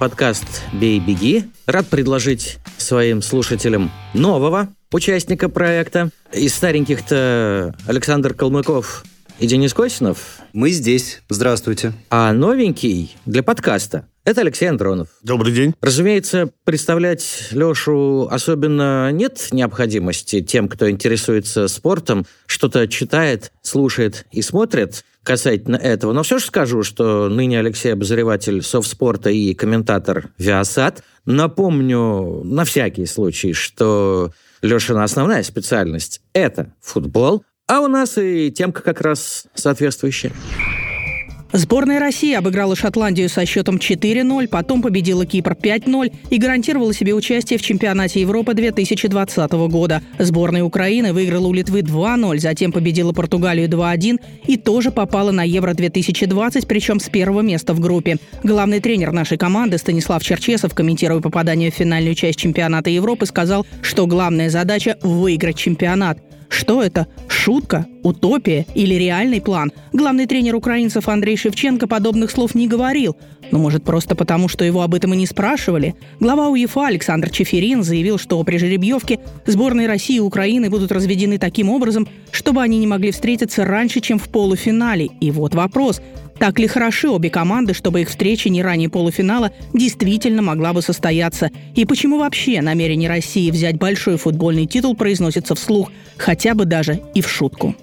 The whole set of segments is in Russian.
подкаст «Бей-беги». Рад предложить своим слушателям нового участника проекта. Из стареньких-то Александр Калмыков и Денис Косинов, Мы здесь. Здравствуйте. а новенький для подкаста – это Алексей Андронов. Добрый день. Разумеется, представлять Лешу особенно нет необходимости тем, кто интересуется спортом, что-то читает, слушает и смотрит касательно этого. Но все же скажу, что ныне Алексей обозреватель совспорта и комментатор Виасат. Напомню на всякий случай, что Лешина основная специальность – это футбол, а у нас и темка как раз соответствующая. Сборная России обыграла Шотландию со счетом 4-0, потом победила Кипр 5-0 и гарантировала себе участие в чемпионате Европы 2020 года. Сборная Украины выиграла у Литвы 2-0, затем победила Португалию 2-1 и тоже попала на Евро-2020, причем с первого места в группе. Главный тренер нашей команды Станислав Черчесов, комментируя попадание в финальную часть чемпионата Европы, сказал, что главная задача – выиграть чемпионат. Что это? Шутка? Утопия? Или реальный план? Главный тренер украинцев Андрей Шевченко подобных слов не говорил. Но может просто потому, что его об этом и не спрашивали? Глава УЕФА Александр Чеферин заявил, что при жеребьевке сборные России и Украины будут разведены таким образом, чтобы они не могли встретиться раньше, чем в полуфинале. И вот вопрос. Так ли хороши обе команды, чтобы их встреча не ранее полуфинала действительно могла бы состояться? И почему вообще намерение России взять большой футбольный титул произносится вслух, хотя бы даже и в шутку?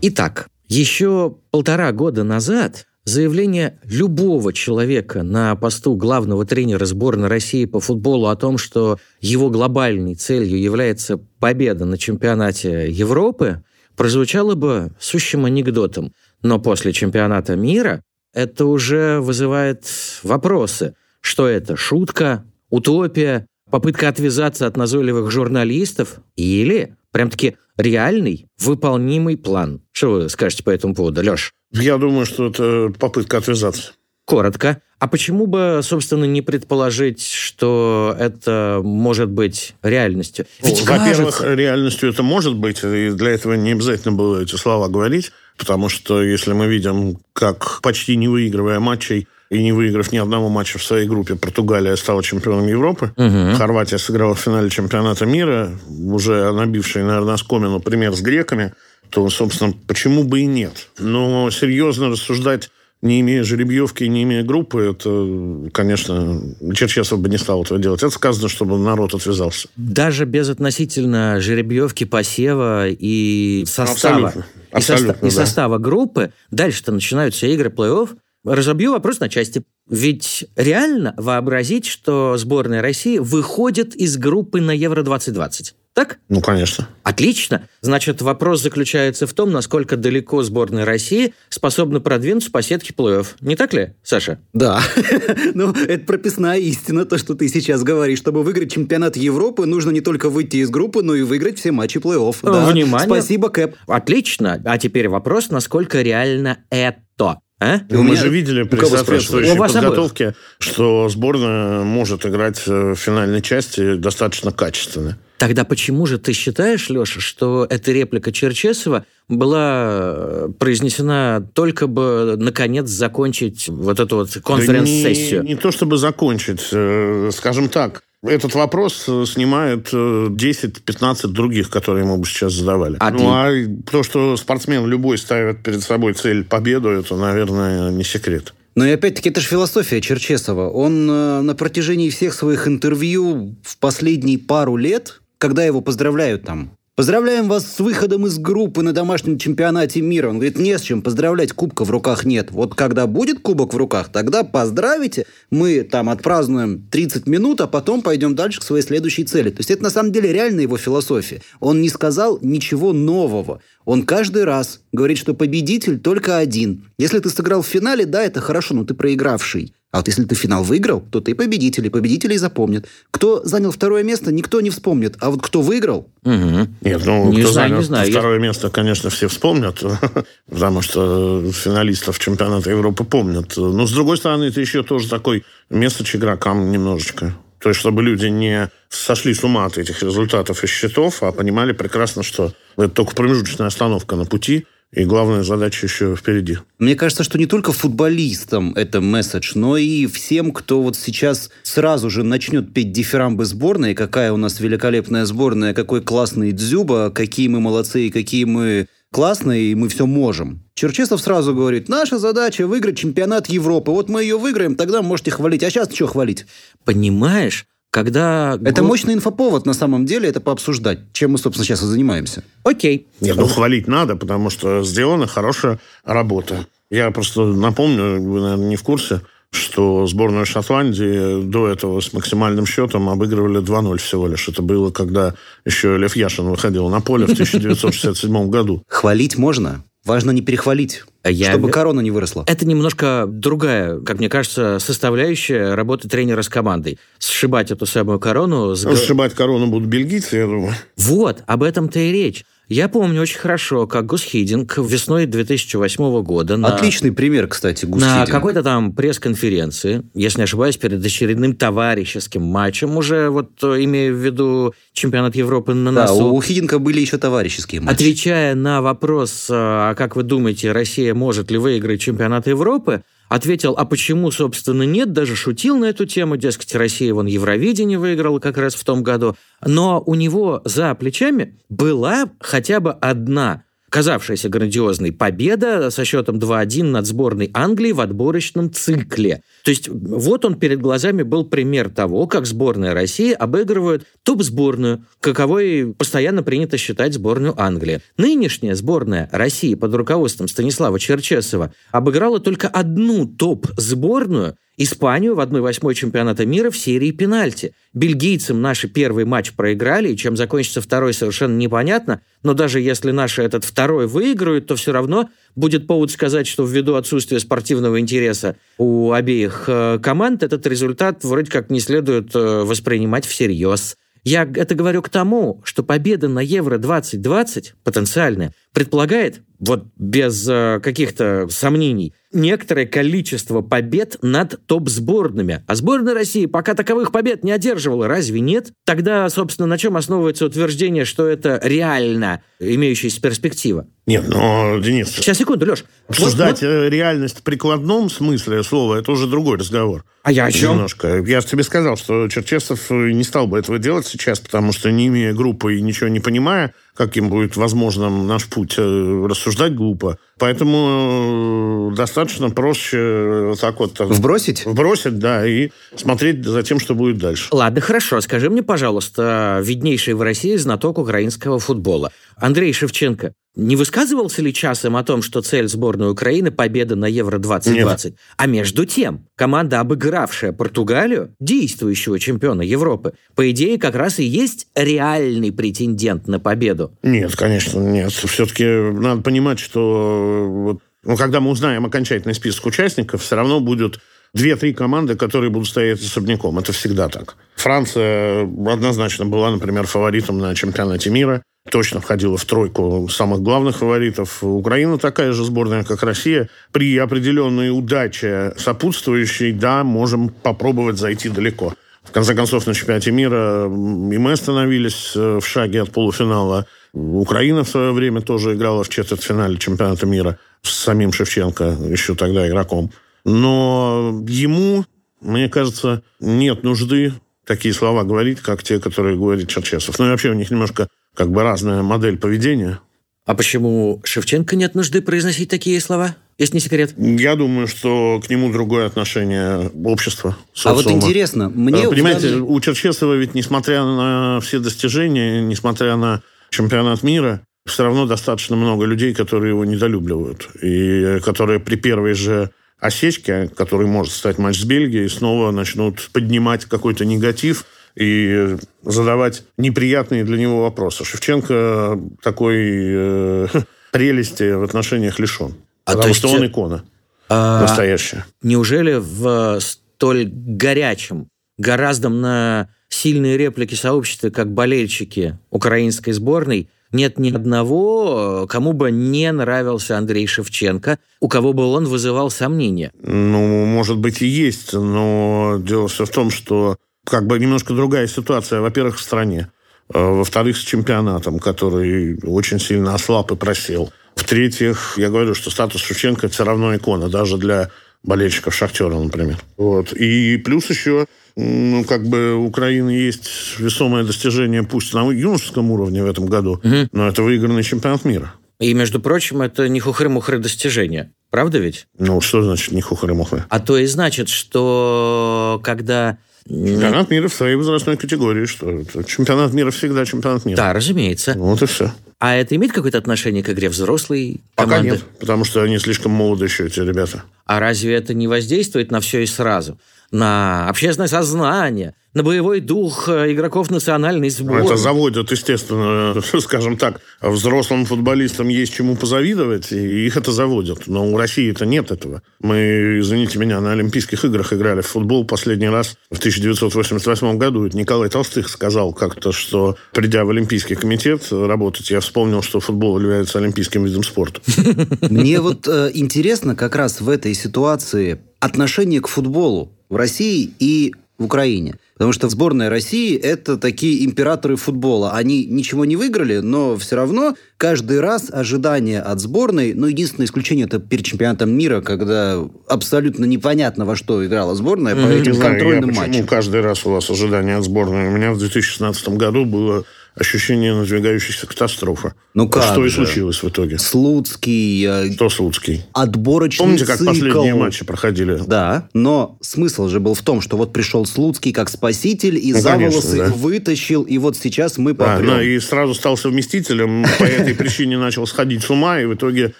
Итак, еще полтора года назад заявление любого человека на посту главного тренера сборной России по футболу о том, что его глобальной целью является победа на чемпионате Европы, прозвучало бы сущим анекдотом. Но после чемпионата мира это уже вызывает вопросы. Что это? Шутка? Утопия? Попытка отвязаться от назойливых журналистов? Или прям-таки реальный, выполнимый план? Что вы скажете по этому поводу, Леш? Я думаю, что это попытка отвязаться. Коротко. А почему бы, собственно, не предположить, что это может быть реальностью? Ведь Во-первых, кажется- реальностью это может быть, и для этого не обязательно было эти слова говорить, потому что если мы видим, как почти не выигрывая матчей и не выиграв ни одного матча в своей группе, Португалия стала чемпионом Европы, Мгм. Хорватия сыграла в финале чемпионата мира, уже набивший, наверное, оскомину пример с греками, то, собственно, почему бы и нет? Но серьезно рассуждать не имея жеребьевки, не имея группы, это, конечно, Черчесов бы не стал этого делать. Это сказано, чтобы народ отвязался. Даже без относительно жеребьевки, посева и состава, Абсолютно. И, соста- Абсолютно, и да. состава группы, дальше-то начинаются игры плей-офф. Разобью вопрос на части. Ведь реально вообразить, что сборная России выходит из группы на Евро-2020. Так? Ну, конечно. Отлично. Значит, вопрос заключается в том, насколько далеко сборная России способна продвинуться по сетке плей-офф. Не так ли, Саша? Да. ну, это прописная истина, то, что ты сейчас говоришь. Чтобы выиграть чемпионат Европы, нужно не только выйти из группы, но и выиграть все матчи плей-офф. Да. Внимание. Спасибо, Кэп. Отлично. А теперь вопрос, насколько реально это. А? И у Мы меня- же видели при соответствующей вас обоих. подготовке, что сборная может играть э, в финальной части достаточно качественно. Тогда почему же ты считаешь, Леша, что эта реплика Черчесова была э, произнесена только бы, наконец, закончить вот эту вот конференц-сессию? Да не, не то чтобы закончить, э, скажем так. Этот вопрос э, снимает э, 10-15 других, которые ему бы сейчас задавали. А ну, а то, что спортсмен любой ставит перед собой цель победу, это, наверное, не секрет. Но и опять-таки, это же философия Черчесова. Он на протяжении всех своих интервью в последние пару лет, когда его поздравляют там, Поздравляем вас с выходом из группы на домашнем чемпионате мира. Он говорит, не с чем поздравлять, кубка в руках нет. Вот когда будет кубок в руках, тогда поздравите. Мы там отпразднуем 30 минут, а потом пойдем дальше к своей следующей цели. То есть это на самом деле реально его философия. Он не сказал ничего нового. Он каждый раз говорит, что победитель только один. Если ты сыграл в финале, да, это хорошо, но ты проигравший. А вот если ты финал выиграл, то ты победитель, и победителей запомнят. Кто занял второе место, никто не вспомнит. А вот кто выиграл... Угу. Нет, ну, Не кто знаю, занял не знаю. Я- второе место, конечно, все вспомнят, потому что финалистов чемпионата Европы помнят. Но, с другой стороны, это еще тоже такой месседж игрокам немножечко. То есть, чтобы люди не сошли с ума от этих результатов и счетов, а понимали прекрасно, что это только промежуточная остановка на пути, и главная задача еще впереди. Мне кажется, что не только футболистам это месседж, но и всем, кто вот сейчас сразу же начнет петь дифирамбы сборной, какая у нас великолепная сборная, какой классный Дзюба, какие мы молодцы и какие мы классные, и мы все можем. Черчесов сразу говорит, наша задача выиграть чемпионат Европы. Вот мы ее выиграем, тогда можете хвалить. А сейчас что хвалить? Понимаешь, когда... Это мощный инфоповод на самом деле, это пообсуждать, чем мы, собственно, сейчас и занимаемся. Окей. Нет, ну хвалить надо, потому что сделана хорошая работа. Я просто напомню, вы, наверное, не в курсе, что сборную Шотландии до этого с максимальным счетом обыгрывали 2-0 всего лишь. Это было, когда еще Лев Яшин выходил на поле в 1967 году. Хвалить можно, важно не перехвалить, А я- чтобы корона не выросла. Это немножко другая, как мне кажется, составляющая работы тренера с командой. Сшибать эту самую корону... с Сшибать корону будут бельгийцы, я думаю. Вот, об этом-то и речь. Я помню очень хорошо, как Гус Хидинг весной 2008 года на... Отличный пример, кстати, На Гусхидин. какой-то там пресс-конференции, если не ошибаюсь, перед очередным товарищеским матчем, уже вот э, имея в виду чемпионат Европы на Да, носу, у Хидинка были еще товарищеские матчи. отвечая на вопрос, э, а как вы думаете, Россия может ли выиграть чемпионат Европы, ответил, а почему, собственно, нет, даже шутил на эту тему, дескать, Россия вон Евровидение выиграла как раз в том году, но у него за плечами была хотя бы одна казавшаяся грандиозной победа со счетом 2-1 над сборной Англии в отборочном цикле. То есть вот он перед глазами был пример того, как сборная России обыгрывает топ-сборную, каковой постоянно принято считать сборную Англии. Нынешняя сборная России под руководством Станислава Черчесова обыграла только одну топ-сборную Испанию в 1-8 чемпионата мира в серии пенальти. Бельгийцам наши первый матч проиграли, и чем закончится второй, совершенно непонятно. Но даже если наши этот второй выиграют, то все равно будет повод сказать, что ввиду отсутствия спортивного интереса у обеих э, команд этот результат вроде как не следует э, воспринимать всерьез. Я это говорю к тому, что победа на Евро-2020 потенциальная предполагает, вот без э, каких-то сомнений, некоторое количество побед над топ-сборными. А сборная России пока таковых побед не одерживала. Разве нет? Тогда, собственно, на чем основывается утверждение, что это реально имеющаяся перспектива? Нет, но, Денис, Сейчас, секунду, Леш. обсуждать э, реальность в прикладном смысле слова, это уже другой разговор. А я о чем? Немножко. Я же тебе сказал, что Черчесов не стал бы этого делать сейчас, потому что не имея группы и ничего не понимая, каким будет возможным наш путь, э, рассуждать глупо. Поэтому э, достаточно проще э, так вот Вбросить? вбросить, да, и смотреть за тем, что будет дальше. Ладно, хорошо. Скажи мне, пожалуйста, виднейший в России знаток украинского футбола. Андрей Шевченко не высказывался ли часом о том, что цель сборной Украины – победа на Евро-2020? А между тем, команда, обыгравшая Португалию, действующего чемпиона Европы, по идее, как раз и есть реальный претендент на победу. Нет, конечно, нет. Все-таки надо понимать, что вот, ну, когда мы узнаем окончательный список участников, все равно будут две-три команды, которые будут стоять особняком. Это всегда так. Франция однозначно была, например, фаворитом на чемпионате мира. Точно входила в тройку самых главных фаворитов. Украина такая же сборная, как Россия. При определенной удаче сопутствующей, да, можем попробовать зайти далеко. В конце концов, на чемпионате мира и мы остановились э, в шаге от полуфинала. Украина в свое время тоже играла в четвертьфинале чемпионата мира с самим Шевченко, еще тогда игроком. Но ему, мне кажется, нет нужды такие слова говорить, как те, которые говорит Черчесов. Ну и вообще у них немножко как бы разная модель поведения. А почему Шевченко нет нужды произносить такие слова? Если не секрет. Я думаю, что к нему другое отношение общества. А вот социума. интересно, мне... Э, Понимаете, в данном- у Черчесова ведь, несмотря на все достижения, несмотря на чемпионат мира, все равно достаточно много людей, которые его недолюбливают. И которые при первой же осечке, который может стать матч с Бельгией, снова начнут поднимать какой-то негатив и задавать неприятные для него вопросы. Шевченко такой э, прелести в отношениях лишен. А потому то есть, что он э, икона А, настоящая. Неужели в столь горячим, гораздо на сильные реплики сообщества, как болельщики украинской сборной, нет ни одного, кому бы не нравился Андрей Шевченко, у кого бы он вызывал сомнения. Ну, может быть, и есть, но дело все в том, что как бы немножко другая ситуация, во-первых, в стране, а во-вторых, с чемпионатом, который очень сильно ослаб и просел. В-третьих, я говорю, что статус Шевченко все равно икона, даже для болельщиков Шахтера, например. Вот. И плюс еще ну, как бы у Украины есть весомое достижение, пусть на юношеском уровне в этом году, угу. но это выигранный чемпионат мира. И, между прочим, это не хухры-мухры достижения. Правда ведь? Ну, что значит не хухры-мухры? А то и значит, что когда Чемпионат мира в своей возрастной категории. Что Чемпионат мира всегда чемпионат мира. Да, разумеется. Ну, вот и все. А это имеет какое-то отношение к игре взрослой Пока команды? нет, потому что они слишком молоды еще, эти ребята. А разве это не воздействует на все и сразу? На общественное сознание, на боевой дух э, игроков национальной сборной. Это заводит, естественно, скажем так, взрослым футболистам есть чему позавидовать, и их это заводит. Но у России это нет этого. Мы, извините меня, на Олимпийских играх играли в футбол последний раз в 1988 году. Это Николай Толстых сказал как-то, что придя в Олимпийский комитет работать, я вспомнил, что футбол является олимпийским видом спорта. Мне вот э, интересно как раз в этой ситуации отношение к футболу в России и в Украине. Потому что сборная России – это такие императоры футбола. Они ничего не выиграли, но все равно каждый раз ожидание от сборной, ну, единственное исключение – это перед чемпионатом мира, когда абсолютно непонятно, во что играла сборная mm-hmm. по этим контрольным я, матчам. Почему каждый раз у вас ожидание от сборной? У меня в 2016 году было ощущение надвигающейся катастрофы. Ну как Что же? и случилось в итоге. Слуцкий. Э, Кто Слуцкий? Отборочный Помните, как цикл. последние матчи проходили? Да, но смысл же был в том, что вот пришел Слуцкий как спаситель и ну, за конечно, волосы да. вытащил, и вот сейчас мы попрем. Да, и сразу стал совместителем, по этой причине начал сходить с ума, и в итоге,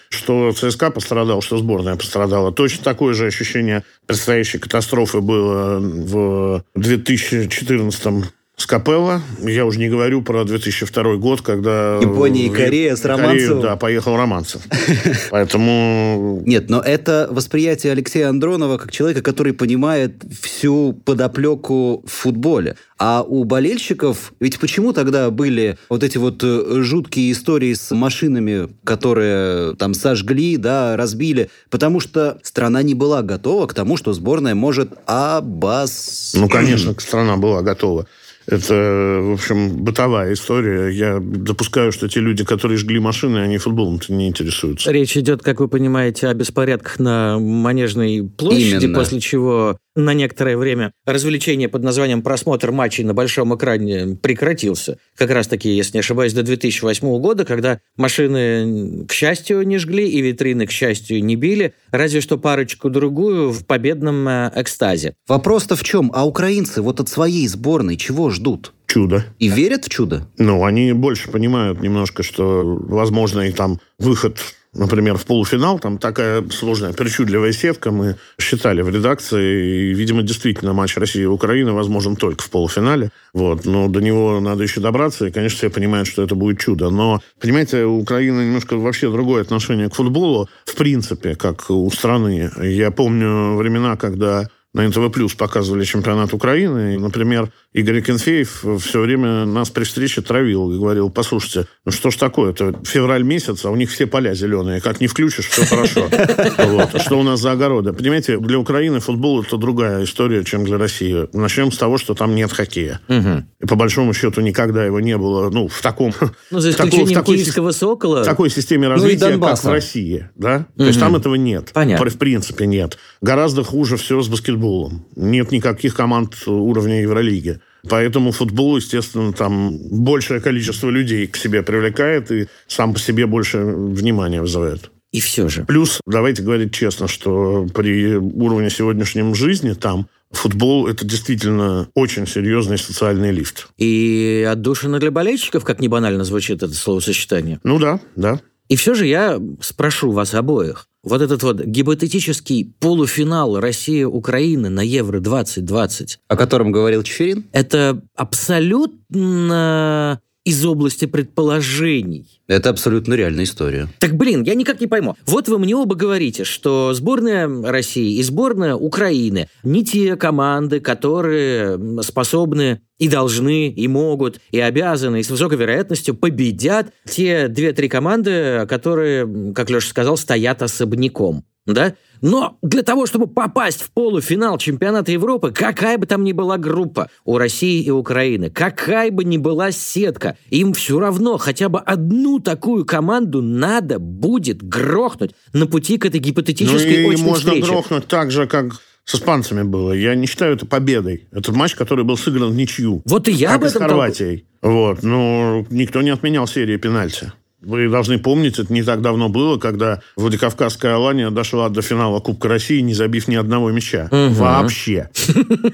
что ЦСКА пострадал, что сборная пострадала. Точно такое же ощущение предстоящей катастрофы было в 2014 с Капелла. Я уже не говорю про 2002 год, когда... Япония и Корея с Романцевым. да, поехал Романцев. Поэтому... Нет, но это восприятие Алексея Андронова как человека, который понимает всю подоплеку в футболе. А у болельщиков... Ведь почему тогда были вот эти вот э, жуткие истории с машинами, которые там сожгли, да, разбили? Потому что страна не была готова к тому, что сборная может обос... Ну, конечно, страна была готова. Это, в общем, бытовая история. Я допускаю, что те люди, которые жгли машины, они футболом-то не интересуются. Речь идет, как вы понимаете, о беспорядках на Манежной площади, Именно. после чего на некоторое время развлечение под названием «Просмотр матчей на большом экране» прекратился. Как раз-таки, если не ошибаюсь, до 2008 года, когда машины, к счастью, не жгли и витрины, к счастью, не били, разве что парочку-другую в победном э, экстазе. Вопрос-то в чем? А украинцы вот от своей сборной чего ждут? чудо. И верят в чудо? Ну, они больше понимают немножко, что возможно и там выход например, в полуфинал, там такая сложная, причудливая сетка, мы считали в редакции, и, видимо, действительно матч России и Украины возможен только в полуфинале, вот, но до него надо еще добраться, и, конечно, все понимают, что это будет чудо, но, понимаете, у Украины немножко вообще другое отношение к футболу, в принципе, как у страны. Я помню времена, когда на НТВ Плюс показывали чемпионат Украины. И, например, Игорь Кенфеев все время нас при встрече травил и говорил, послушайте, ну что ж такое, это февраль месяц, а у них все поля зеленые, как не включишь, все хорошо. Вот. Что у нас за огороды? Понимаете, для Украины футбол это другая история, чем для России. Начнем с того, что там нет хоккея. И по большому счету никогда его не было, ну, в таком... Ну, за исключением в такой, киевского «Сокола». В такой системе ну развития, как в России. Да? То есть там этого нет. Понятно. В принципе нет. Гораздо хуже все с баскетболом. Нет никаких команд уровня Евролиги. Поэтому футбол, естественно, там большее количество людей к себе привлекает и сам по себе больше внимания вызывает. И все же. Плюс, давайте говорить честно, что при уровне сегодняшнем жизни там футбол – это действительно очень серьезный социальный лифт. И отдушина для болельщиков, как не банально звучит это словосочетание. Ну да, да. И все же я спрошу вас обоих. Вот этот вот гипотетический полуфинал Россия-Украина на Евро-2020. О котором говорил Чеферин? Это абсолютно из области предположений. Это абсолютно реальная история. Так, блин, я никак не пойму. Вот вы мне оба говорите, что сборная России и сборная Украины не те команды, которые способны и должны, и могут, и обязаны, и с высокой вероятностью победят те две-три команды, которые, как Леша сказал, стоят особняком да? Но для того, чтобы попасть в полуфинал чемпионата Европы, какая бы там ни была группа у России и Украины, какая бы ни была сетка, им все равно хотя бы одну такую команду надо будет грохнуть на пути к этой гипотетической ну, и очень можно встрече. грохнуть так же, как с испанцами было. Я не считаю это победой. Это матч, который был сыгран в ничью. Вот и я как об этом с Хорватией. Вот. Но никто не отменял серии пенальти. Вы должны помнить, это не так давно было, когда Владикавказская Алания дошла до финала Кубка России, не забив ни одного мяча. Угу. Вообще.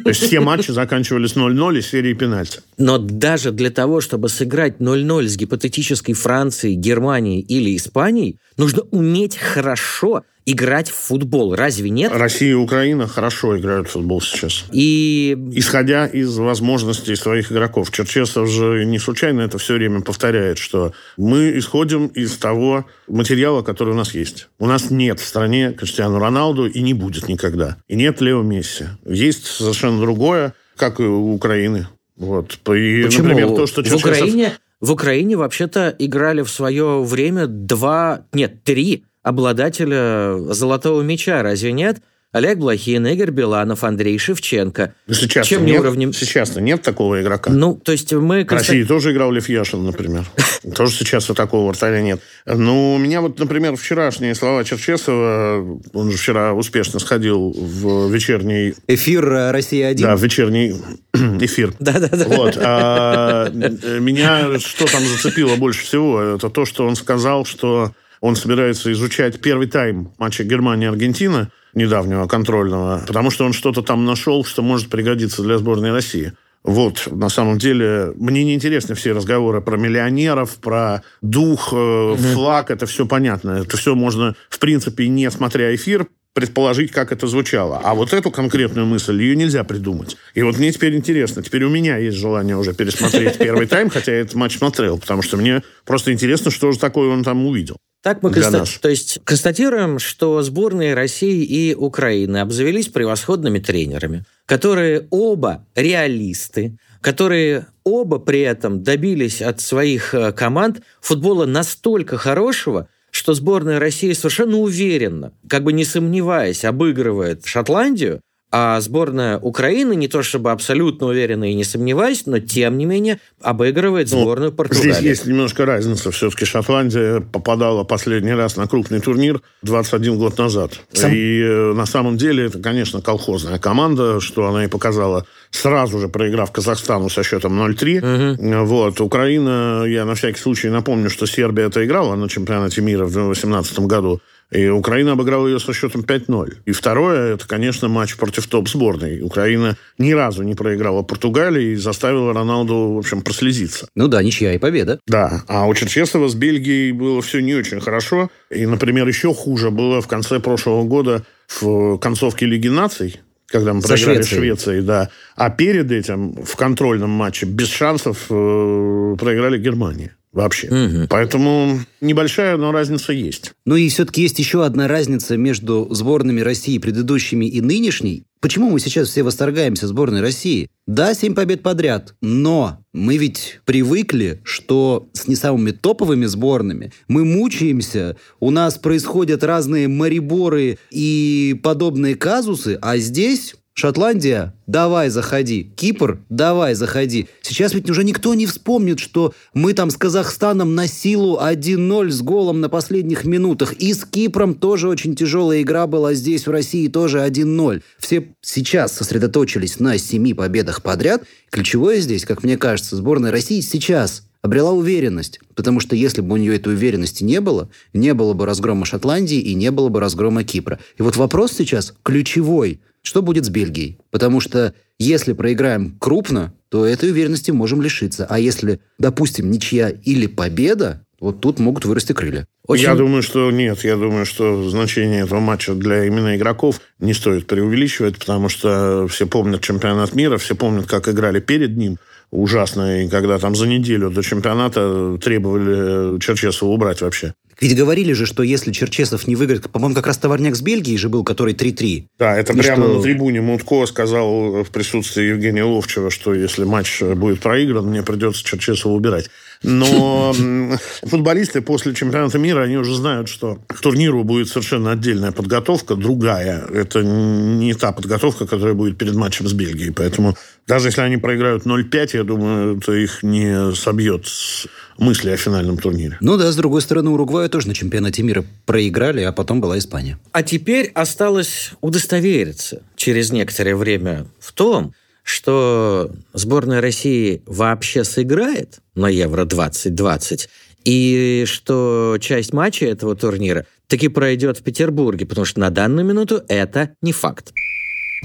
То есть все матчи заканчивались 0-0 и серией пенальти. Но даже для того, чтобы сыграть 0-0 с гипотетической Францией, Германией или Испанией, нужно уметь хорошо играть в футбол. Разве нет? Россия и Украина хорошо играют в футбол сейчас. И... Исходя из возможностей своих игроков. Черчесов же не случайно это все время повторяет, что мы исходим из того материала, который у нас есть. У нас нет в стране Криштиану Роналду и не будет никогда. И нет Лео Месси. Есть совершенно другое, как и у Украины. Вот. И, Почему? например, то, что Черчесов... В Украине, в Украине вообще-то играли в свое время два, нет, три обладателя золотого мяча, разве нет? Олег Блохин, Игорь Биланов, Андрей Шевченко. Сейчас Чем нет, не уровнем... сейчас нет такого игрока. Ну, то есть мы... В России тоже играл Лев Яшин, например. Тоже сейчас вот такого вратаря нет. Но у меня вот, например, вчерашние слова Черчесова, он же вчера успешно сходил в вечерний... Эфир «Россия-1». Да, в вечерний эфир. Да-да-да. Вот. А меня что там зацепило больше всего, это то, что он сказал, что он собирается изучать первый тайм матча Германия-Аргентина, недавнего контрольного, потому что он что-то там нашел, что может пригодиться для сборной России. Вот, на самом деле, мне не интересны все разговоры про миллионеров, про дух, э, флаг, это все понятно. Это все можно, в принципе, не смотря эфир, предположить, как это звучало. А вот эту конкретную мысль, ее нельзя придумать. И вот мне теперь интересно, теперь у меня есть желание уже пересмотреть первый тайм, хотя я этот матч смотрел, потому что мне просто интересно, что же такое он там увидел. Так мы конста- нас. то есть констатируем, что сборные России и Украины обзавелись превосходными тренерами, которые оба реалисты, которые оба при этом добились от своих э, команд футбола настолько хорошего, что сборная России совершенно уверенно, как бы не сомневаясь, обыгрывает Шотландию, а сборная Украины, не то чтобы абсолютно уверенно и не сомневаясь, но тем не менее обыгрывает Ну, сборную Португалии. Здесь есть немножко разница. Все-таки Шотландия попадала последний раз на крупный турнир 21 год назад. Сам- И э, на самом деле это, конечно, колхозная команда, что она и показала сразу же, проиграв Казахстану со счетом 0-3. Вот. Украина, я на всякий случай напомню, что Сербия это играла на чемпионате мира в 2018 году. И Украина обыграла ее со счетом 5-0. И второе, это, конечно, матч против топ-сборной. Украина ни разу не проиграла Португалии и заставила Роналду, в общем, прослезиться. Ну да, ничья и победа. Да, а у Черчесова с Бельгией было все не очень хорошо. И, например, еще хуже было в конце прошлого года в концовке Лиги наций, когда мы Со проиграли Швецией. Швеции, да. А перед этим в контрольном матче без шансов э, проиграли Германии. Вообще. Мгм. Поэтому небольшая, но разница есть. Ну и все-таки есть еще одна разница между сборными России предыдущими и нынешней. Почему мы сейчас все восторгаемся сборной России? Да, семь побед подряд, но мы ведь привыкли, что с не самыми топовыми сборными мы мучаемся, у нас происходят разные мариборы и подобные казусы, а здесь Шотландия, давай заходи. Кипр, давай заходи. Сейчас ведь уже никто не вспомнит, что мы там с Казахстаном на силу 1-0 с голом на последних минутах. И с Кипром тоже очень тяжелая игра была здесь, в России, тоже 1-0. Все сейчас сосредоточились на семи победах подряд. Ключевое здесь, как мне кажется, сборная России сейчас обрела уверенность. Потому что если бы у нее этой уверенности не было, не было бы разгрома Шотландии и не было бы разгрома Кипра. И вот вопрос сейчас ключевой. Что будет с Бельгией? Потому что если проиграем крупно, то этой уверенности можем лишиться. А если, допустим, ничья или победа, вот тут могут вырасти крылья. Очень- Я думаю, что нет. Я думаю, что значение этого матча для именно игроков не стоит преувеличивать, потому что все помнят чемпионат мира, все помнят, как играли перед ним. ужасной, когда там за неделю до чемпионата требовали Черчесова убрать вообще. Ведь говорили же, что если Черчесов не выиграет, по-моему, как раз товарняк с Бельгией же был, который 3-3. Да, это и прямо что... на трибуне Мутко сказал в присутствии Евгения Ловчева, что если матч будет проигран, мне придется Черчесова убирать. Но футболисты после чемпионата мира, они уже знают, что к турниру будет совершенно отдельная подготовка, другая. Это не та подготовка, которая будет перед матчем с Бельгией. Поэтому даже если они проиграют 0-5, я думаю, это их не собьет с мысли о финальном турнире. Ну да, с другой стороны, Уругваю тоже на чемпионате мира проиграли, а потом была Испания. А теперь осталось удостовериться через некоторое время в том, что сборная России вообще сыграет на Евро-2020, и что часть матча этого турнира таки пройдет в Петербурге, потому что на данную минуту это не факт.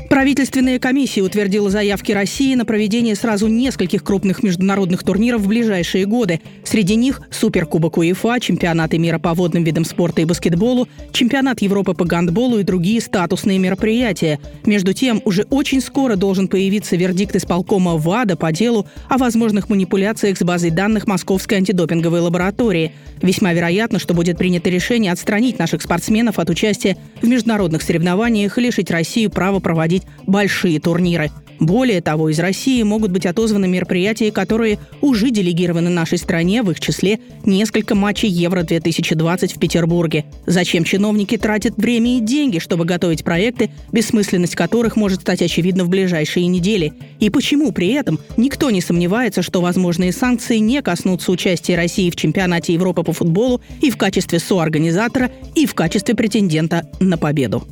Правительственная комиссия утвердила заявки России на проведение сразу нескольких крупных международных турниров в ближайшие годы. Среди них Суперкубок УЕФА, чемпионаты мира по водным видам спорта и баскетболу, чемпионат Европы по гандболу и другие статусные мероприятия. Между тем, уже очень скоро должен появиться вердикт исполкома ВАДА по делу о возможных манипуляциях с базой данных Московской антидопинговой лаборатории. Весьма вероятно, что будет принято решение отстранить наших спортсменов от участия в международных соревнованиях и лишить Россию права проводить проводить большие турниры. Более того, из России могут быть отозваны мероприятия, которые уже делегированы нашей стране, в их числе несколько матчей Евро-2020 в Петербурге. Зачем чиновники тратят время и деньги, чтобы готовить проекты, бессмысленность которых может стать очевидна в ближайшие недели? И почему при этом никто не сомневается, что возможные санкции не коснутся участия России в чемпионате Европы по футболу и в качестве соорганизатора, и в качестве претендента на победу?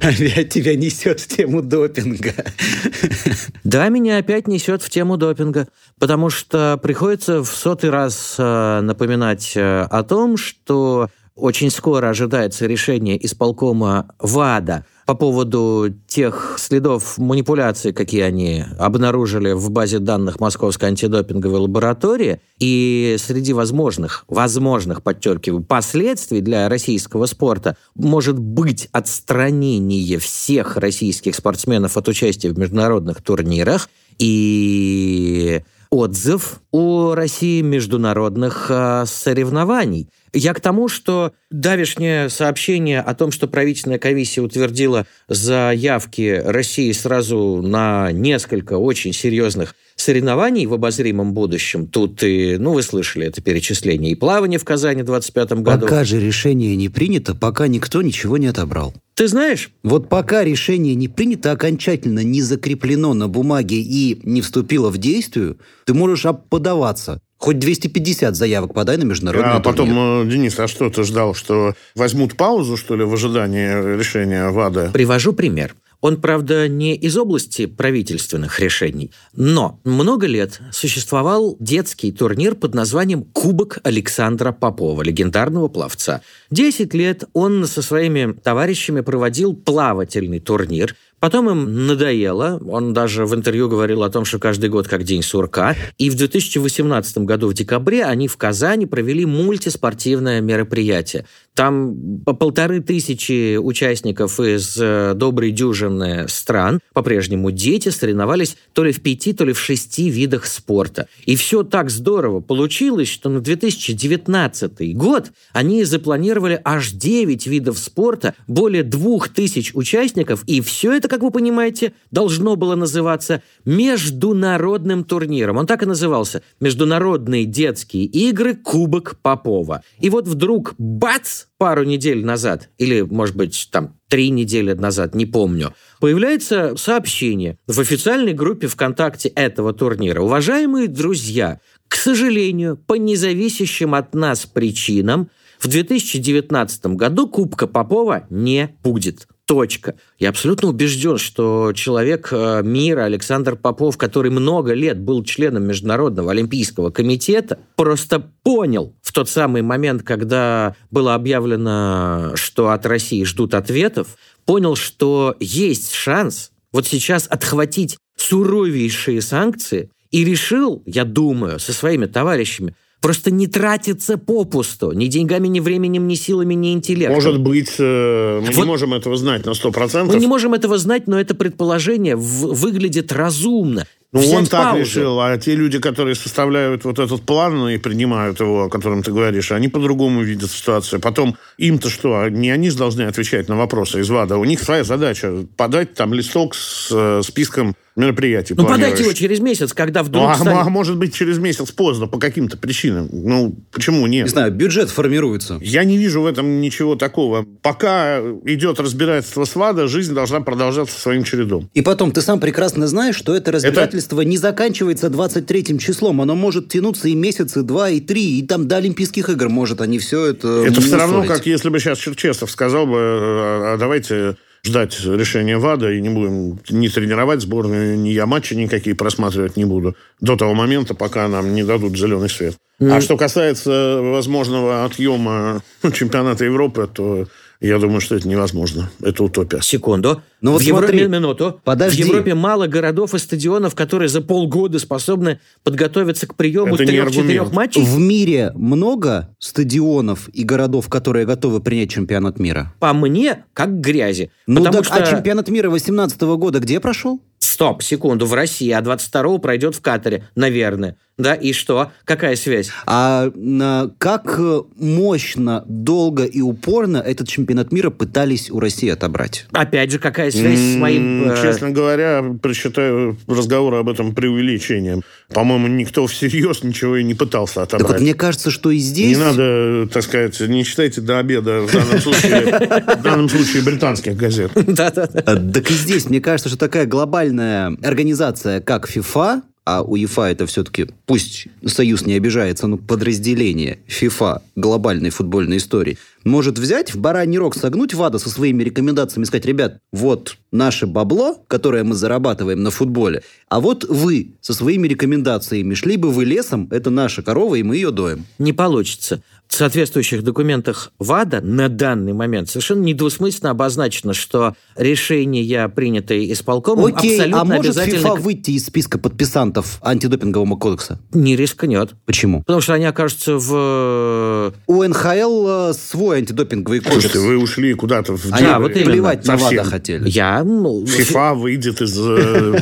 Опять тебя несет в тему допинга. Да, меня опять несет в тему допинга, потому что приходится в сотый раз э, напоминать э, о том, что очень скоро ожидается решение исполкома ВАДА по поводу тех следов манипуляции, какие они обнаружили в базе данных Московской антидопинговой лаборатории. И среди возможных, возможных, подчеркиваю, последствий для российского спорта может быть отстранение всех российских спортсменов от участия в международных турнирах и отзыв о России международных э, соревнований. Я к тому, что давешнее сообщение о том, что правительственная комиссия утвердила заявки России сразу на несколько очень серьезных соревнований в обозримом будущем. Тут и, ну, вы слышали это перечисление, и плавание в Казани в 25 году. Пока же решение не принято, пока никто ничего не отобрал. Ты знаешь? Вот пока решение не принято окончательно, не закреплено на бумаге и не вступило в действие, ты можешь подаваться. Хоть 250 заявок подай на международный А потом, турнир. Э, Денис, а что ты ждал, что возьмут паузу, что ли, в ожидании решения ВАДА? Привожу пример. Он, правда, не из области правительственных решений, но много лет существовал детский турнир под названием «Кубок Александра Попова», легендарного пловца. Десять лет он со своими товарищами проводил плавательный турнир, Потом им надоело. Он даже в интервью говорил о том, что каждый год как день сурка. И в 2018 году в декабре они в Казани провели мультиспортивное мероприятие. Там по полторы тысячи участников из э, доброй дюжины стран, по-прежнему дети, соревновались то ли в пяти, то ли в шести видах спорта. И все так здорово получилось, что на 2019 год они запланировали аж 9 видов спорта, более двух тысяч участников, и все это, как вы понимаете, должно было называться международным турниром. Он так и назывался. Международные детские игры Кубок Попова. И вот вдруг, бац, пару недель назад, или, может быть, там, три недели назад, не помню, появляется сообщение в официальной группе ВКонтакте этого турнира. Уважаемые друзья, к сожалению, по независящим от нас причинам, в 2019 году Кубка Попова не будет. Точка. Я абсолютно убежден, что человек э, мира Александр Попов, который много лет был членом Международного Олимпийского комитета, просто понял в тот самый момент, когда было объявлено, что от России ждут ответов, понял, что есть шанс вот сейчас отхватить суровейшие санкции и решил, я думаю, со своими товарищами, просто не тратится попусту. Ни деньгами, ни временем, ни силами, ни интеллектом. Может быть, э, мы вот не можем этого знать на 100%. Мы не можем этого знать, но это предположение выглядит разумно. Ну, он так паузу. решил, а те люди, которые составляют вот этот план ну, и принимают его, о котором ты говоришь, они по-другому видят ситуацию. Потом им-то что? Не они же должны отвечать на вопросы из ВАДА. У них своя задача подать там листок с э, списком мероприятий. Ну, подайте его через месяц, когда вдруг Ну, а, станет- а может быть, через месяц поздно, по каким-то причинам. Ну, почему нет? Не знаю, бюджет формируется. Я не вижу в этом ничего такого. Пока идет разбирательство с ВАДА, жизнь должна продолжаться своим чередом. И потом, ты сам прекрасно знаешь, что это разбирательство не заканчивается 23-м числом. Оно может тянуться и месяцы, два, и три, и там до Олимпийских игр может они все это Это все равно, как если бы сейчас Черчесов сказал бы, а а давайте ждать решения ВАДА и не будем ни тренировать сборную, ни я матчи никакие просматривать не буду до того момента, пока нам не дадут зеленый свет. А что касается возможного отъема чемпионата Европы, то я думаю, что это невозможно. Это утопия. Секунду. Ну вот в Европе, смотри, минуту. подожди. В Европе мало городов и стадионов, которые за полгода способны подготовиться к приему трех-четырех матчей. В мире много стадионов и городов, которые готовы принять чемпионат мира? По мне, как грязи. Ну так, что... а чемпионат мира 18 года где прошел? Стоп, секунду, в России, а 22-го пройдет в Катаре, наверное. Да, и что? Какая связь? А на- как э, мощно, долго и упорно этот чемпионат мира пытались у России отобрать? Опять же, какая связь с моим... Э, Честно говоря, просчитаю разговоры об этом преувеличением. По-моему, никто всерьез ничего и не пытался Так отобрать. вот, мне кажется, что и здесь... Не надо, так сказать, не читайте до обеда в данном случае, в данном случае британских газет. Да-да-да. А, Так и здесь, мне кажется, что такая глобальная организация, как ФИФА, а УЕФА это все-таки, пусть Союз не обижается, но подразделение ФИФА глобальной футбольной истории, может взять в бараний рог, согнуть ВАДА со своими рекомендациями сказать, ребят, вот наше бабло, которое мы зарабатываем на футболе, а вот вы со своими рекомендациями шли бы вы лесом, это наша корова, и мы ее доем. Не получится. В соответствующих документах ВАДА на данный момент совершенно недвусмысленно обозначено, что решения, принятые исполкомом, Окей, абсолютно а может обязательно ФИФА выйти из списка подписантов антидопингового кодекса? не рискнет. Почему? Потому что они окажутся в... У НХЛ э, свой антидопинговый кодекс. Слушайте, вы ушли куда-то в Они Да, вот именно. плевать на. ВАДА хотели. Я... ну, ФИФА выйдет из э,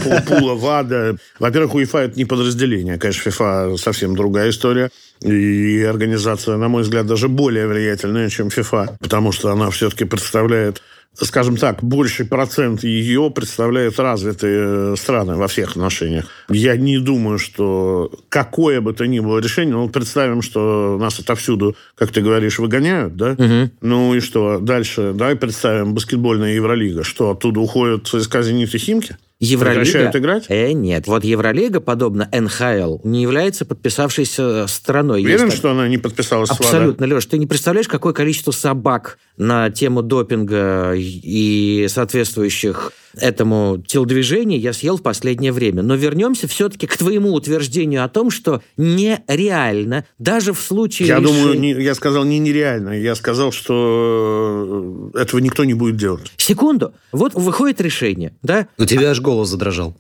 пу- пула ВАДА. Во-первых, УЕФА это не подразделение. Конечно, ФИФА совсем другая история. И организация, на мой взгляд, даже более влиятельная, чем ФИФА. Потому что она все-таки представляет скажем так, больший процент ее представляют развитые страны во всех отношениях. Я не думаю, что какое бы то ни было решение, ну, представим, что нас отовсюду, как ты говоришь, выгоняют, да? Ну и что? Дальше, давай представим, баскетбольная Евролига. Что, оттуда уходят ЦСКА, Зенит и Химки? Евролига... Прекращают играть? Э, нет. Вот Евролига, подобно НХЛ, не является подписавшейся страной. Уверен, Есть что она не подписалась? Абсолютно, Леш. Ты не представляешь, какое количество собак на тему допинга и соответствующих этому телодвижений я съел в последнее время. Но вернемся все-таки к твоему утверждению о том, что нереально, даже в случае... Я решения- думаю, не- я сказал не нереально. Я сказал, что э, этого никто не будет делать. Секунду. Вот выходит решение, да? У тебя аж голос задрожал.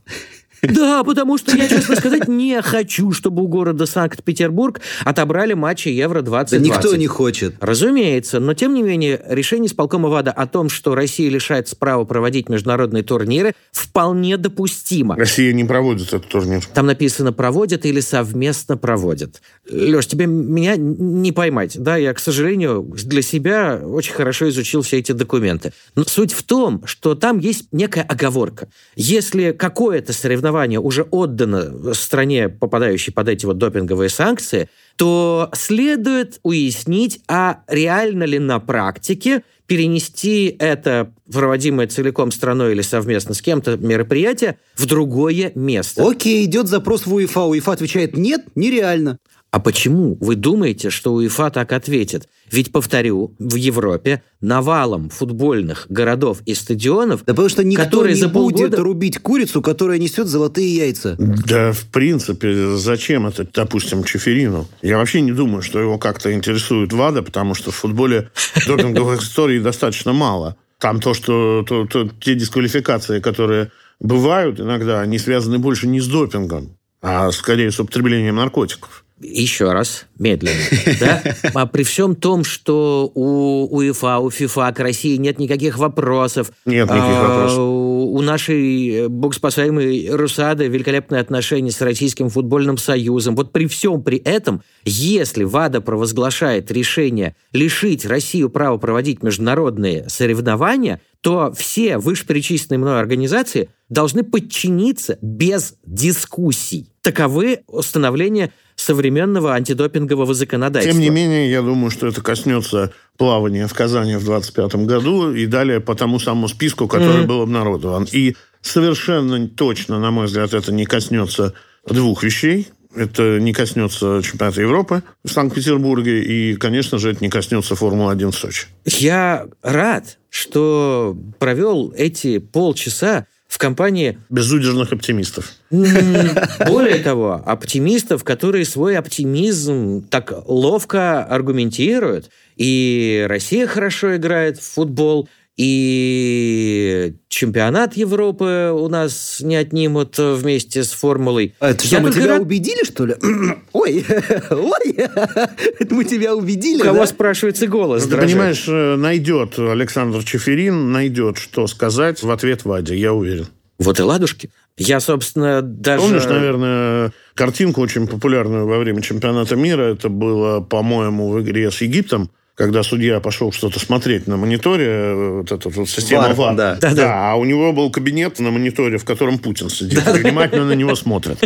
Да, потому что я, честно сказать, не хочу, чтобы у города Санкт-Петербург отобрали матчи Евро-2020. Да никто не хочет. Разумеется, но тем не менее решение исполкома ВАДА о том, что Россия лишается права проводить международные турниры, вполне допустимо. Россия не проводит этот турнир. Там написано «проводят» или «совместно проводят». Леш, тебе меня не поймать. Да, я, к сожалению, для себя очень хорошо изучил все эти документы. Но суть в том, что там есть некая оговорка. Если какое-то соревнование уже отдано стране, попадающей под эти вот допинговые санкции, то следует уяснить, а реально ли на практике перенести это проводимое целиком страной или совместно с кем-то мероприятие в другое место. Окей, идет запрос в УЕФА. УЕФА отвечает, нет, нереально. А почему вы думаете, что УЕФА так ответит? Ведь, повторю, в Европе навалом футбольных городов и стадионов, Да потому что никто которые не за будет полгода... рубить курицу, которая несет золотые яйца. Да, в принципе, зачем это, допустим, Чеферину? Я вообще не думаю, что его как-то интересует ВАДА, потому что в футболе допинговых историй достаточно мало. Там то, что то- то- те дисквалификации, которые бывают иногда, они связаны больше не с допингом, а скорее с употреблением наркотиков. Еще раз, медленно. Да? А при всем том, что у УЕФА, у ФИФА к России нет никаких вопросов. Нет никаких а, вопросов. У нашей э, богоспасаемой Русады великолепные отношения с Российским футбольным союзом. Вот при всем при этом, если ВАДА провозглашает решение лишить Россию права проводить международные соревнования, то все вышеперечисленные мной организации должны подчиниться без дискуссий. Таковы установления современного антидопингового законодательства. Тем не менее, я думаю, что это коснется плавания в Казани в 25 году и далее по тому самому списку, который mm-hmm. был обнародован. И совершенно точно, на мой взгляд, это не коснется двух вещей. Это не коснется чемпионата Европы в Санкт-Петербурге, и, конечно же, это не коснется Формулы-1 в Сочи. Я рад, что провел эти полчаса в компании... Безудержных оптимистов. Более того, оптимистов, которые свой оптимизм так ловко аргументируют. И Россия хорошо играет в футбол, и чемпионат Европы у нас не отнимут вместе с формулой. А это что, мы тебя рад... убедили, что ли? Ой, ой, это мы тебя убедили, Кого да? спрашивается голос Ты понимаешь, э, найдет Александр Чеферин, найдет, что сказать в ответ Ваде, я уверен. Вот и ладушки. Я, собственно, даже... Помнишь, наверное, картинку очень популярную во время чемпионата мира? Это было, по-моему, в игре с Египтом когда судья пошел что-то смотреть на мониторе, э, вот эта вот система ВАР, да. Да, да. а у него был кабинет на мониторе, в котором Путин сидит, да, и внимательно на него смотрит.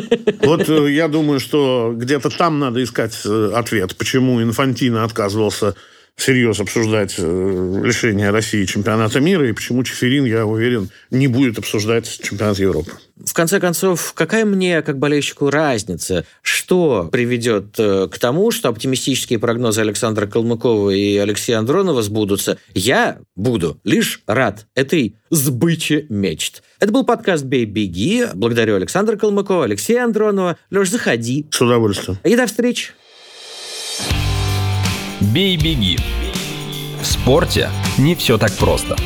Вот э, я думаю, что где-то там надо искать э, ответ, почему Инфантино отказывался всерьез обсуждать лишение России чемпионата мира, и почему Чеферин, я уверен, не будет обсуждать чемпионат Европы в конце концов, какая мне, как болельщику, разница, что приведет э, к тому, что оптимистические прогнозы Александра Калмыкова и Алексея Андронова сбудутся? Я буду лишь рад этой сбыче мечт. Это был подкаст «Бей, беги». Благодарю Александра Калмыкова, Алексея Андронова. Леш, заходи. С удовольствием. И до встречи. «Бей, беги». В спорте не все так просто.